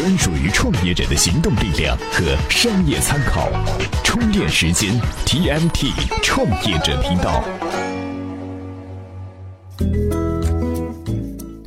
专属于创业者的行动力量和商业参考。充电时间 TMT 创业者频道。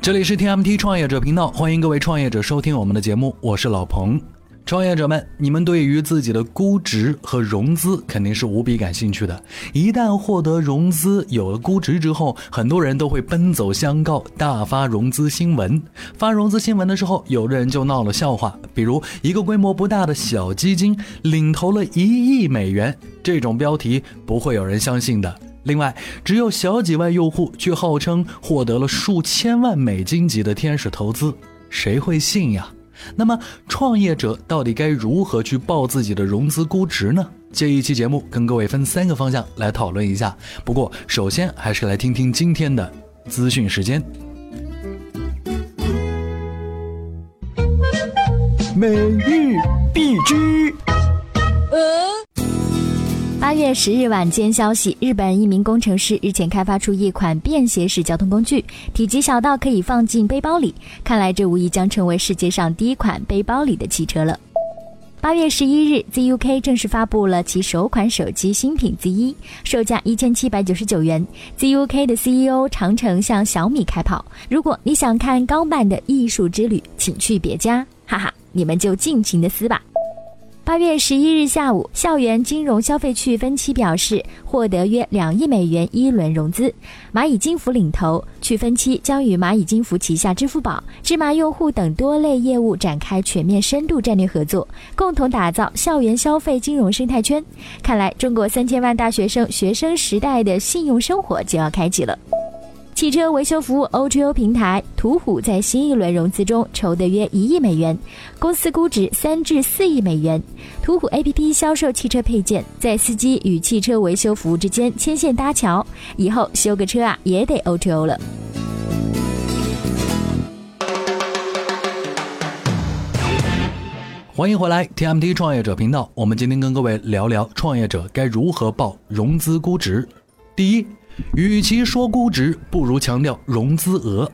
这里是 TMT 创业者频道，欢迎各位创业者收听我们的节目，我是老彭。创业者们，你们对于自己的估值和融资肯定是无比感兴趣的。一旦获得融资，有了估值之后，很多人都会奔走相告，大发融资新闻。发融资新闻的时候，有的人就闹了笑话，比如一个规模不大的小基金领投了一亿美元，这种标题不会有人相信的。另外，只有小几万用户，却号称获得了数千万美金级的天使投资，谁会信呀？那么，创业者到底该如何去报自己的融资估值呢？这一期节目跟各位分三个方向来讨论一下。不过，首先还是来听听今天的资讯时间。每日必知。八月十日晚间消息，日本一名工程师日前开发出一款便携式交通工具，体积小到可以放进背包里。看来这无疑将成为世界上第一款背包里的汽车了。八月十一日，ZUK 正式发布了其首款手机新品 Z 一，售价一千七百九十九元。ZUK 的 CEO 长城向小米开炮：“如果你想看钢板的艺术之旅，请去别家，哈哈，你们就尽情的撕吧。”八月十一日下午，校园金融消费趣分期表示获得约两亿美元一轮融资，蚂蚁金服领投，趣分期将与蚂蚁金服旗下支付宝、芝麻用户等多类业务展开全面深度战略合作，共同打造校园消费金融生态圈。看来，中国三千万大学生学生时代的信用生活就要开启了。汽车维修服务 O2O 平台途虎在新一轮融资中筹得约一亿美元，公司估值三至四亿美元。途虎 APP 销售汽车配件，在司机与汽车维修服务之间牵线搭桥，以后修个车啊也得 O2O 了。欢迎回来 TMT 创业者频道，我们今天跟各位聊聊创业者该如何报融资估值。第一。与其说估值，不如强调融资额。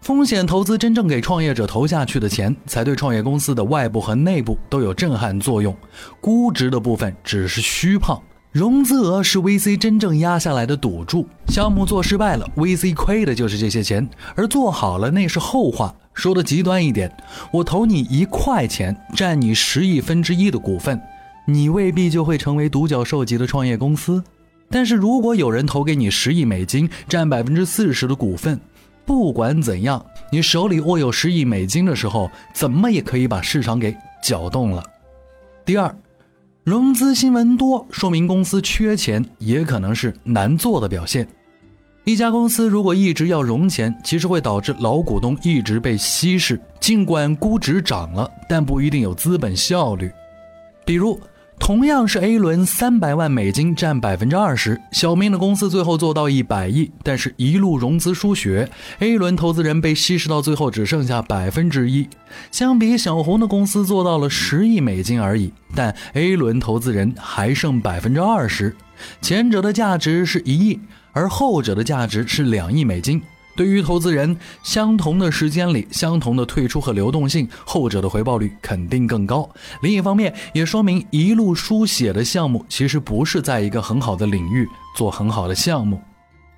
风险投资真正给创业者投下去的钱，才对创业公司的外部和内部都有震撼作用。估值的部分只是虚胖，融资额是 VC 真正压下来的赌注。项目做失败了，VC 亏的就是这些钱；而做好了，那是后话。说的极端一点，我投你一块钱，占你十亿分之一的股份，你未必就会成为独角兽级的创业公司。但是如果有人投给你十亿美金，占百分之四十的股份，不管怎样，你手里握有十亿美金的时候，怎么也可以把市场给搅动了。第二，融资新闻多，说明公司缺钱，也可能是难做的表现。一家公司如果一直要融钱，其实会导致老股东一直被稀释，尽管估值涨了，但不一定有资本效率。比如。同样是 A 轮三百万美金占百分之二十，小明的公司最后做到一百亿，但是一路融资输血，A 轮投资人被稀释到最后只剩下百分之一。相比小红的公司做到了十亿美金而已，但 A 轮投资人还剩百分之二十，前者的价值是一亿，而后者的价值是两亿美金。对于投资人，相同的时间里，相同的退出和流动性，后者的回报率肯定更高。另一方面，也说明一路输血的项目其实不是在一个很好的领域做很好的项目。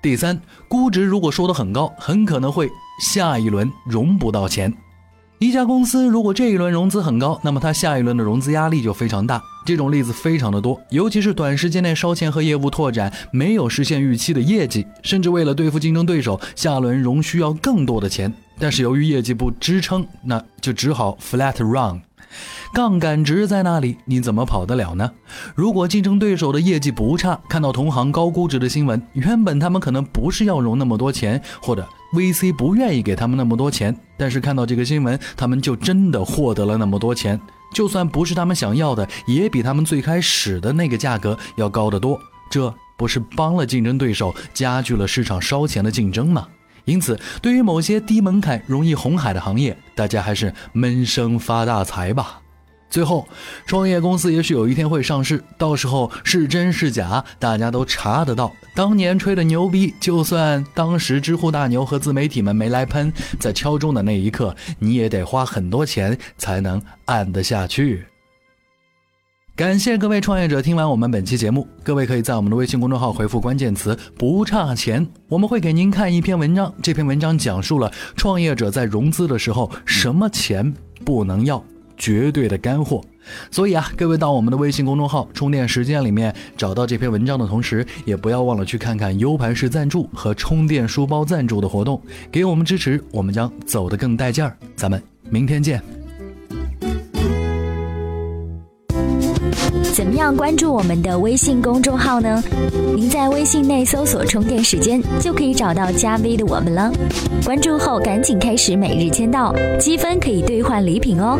第三，估值如果说的很高，很可能会下一轮融不到钱。一家公司如果这一轮融资很高，那么它下一轮的融资压力就非常大。这种例子非常的多，尤其是短时间内烧钱和业务拓展没有实现预期的业绩，甚至为了对付竞争对手，下轮融需要更多的钱。但是由于业绩不支撑，那就只好 flat run。杠杆值在那里，你怎么跑得了呢？如果竞争对手的业绩不差，看到同行高估值的新闻，原本他们可能不是要融那么多钱，或者 VC 不愿意给他们那么多钱，但是看到这个新闻，他们就真的获得了那么多钱。就算不是他们想要的，也比他们最开始的那个价格要高得多。这不是帮了竞争对手，加剧了市场烧钱的竞争吗？因此，对于某些低门槛、容易红海的行业，大家还是闷声发大财吧。最后，创业公司也许有一天会上市，到时候是真是假，大家都查得到。当年吹的牛逼，就算当时知乎大牛和自媒体们没来喷，在敲钟的那一刻，你也得花很多钱才能按得下去。感谢各位创业者听完我们本期节目，各位可以在我们的微信公众号回复关键词“不差钱”，我们会给您看一篇文章。这篇文章讲述了创业者在融资的时候，什么钱不能要，绝对的干货。所以啊，各位到我们的微信公众号“充电时间”里面找到这篇文章的同时，也不要忘了去看看 U 盘式赞助和充电书包赞助的活动，给我们支持，我们将走得更带劲儿。咱们明天见。怎么样关注我们的微信公众号呢？您在微信内搜索“充电时间”就可以找到加 V 的我们了。关注后赶紧开始每日签到，积分可以兑换礼品哦。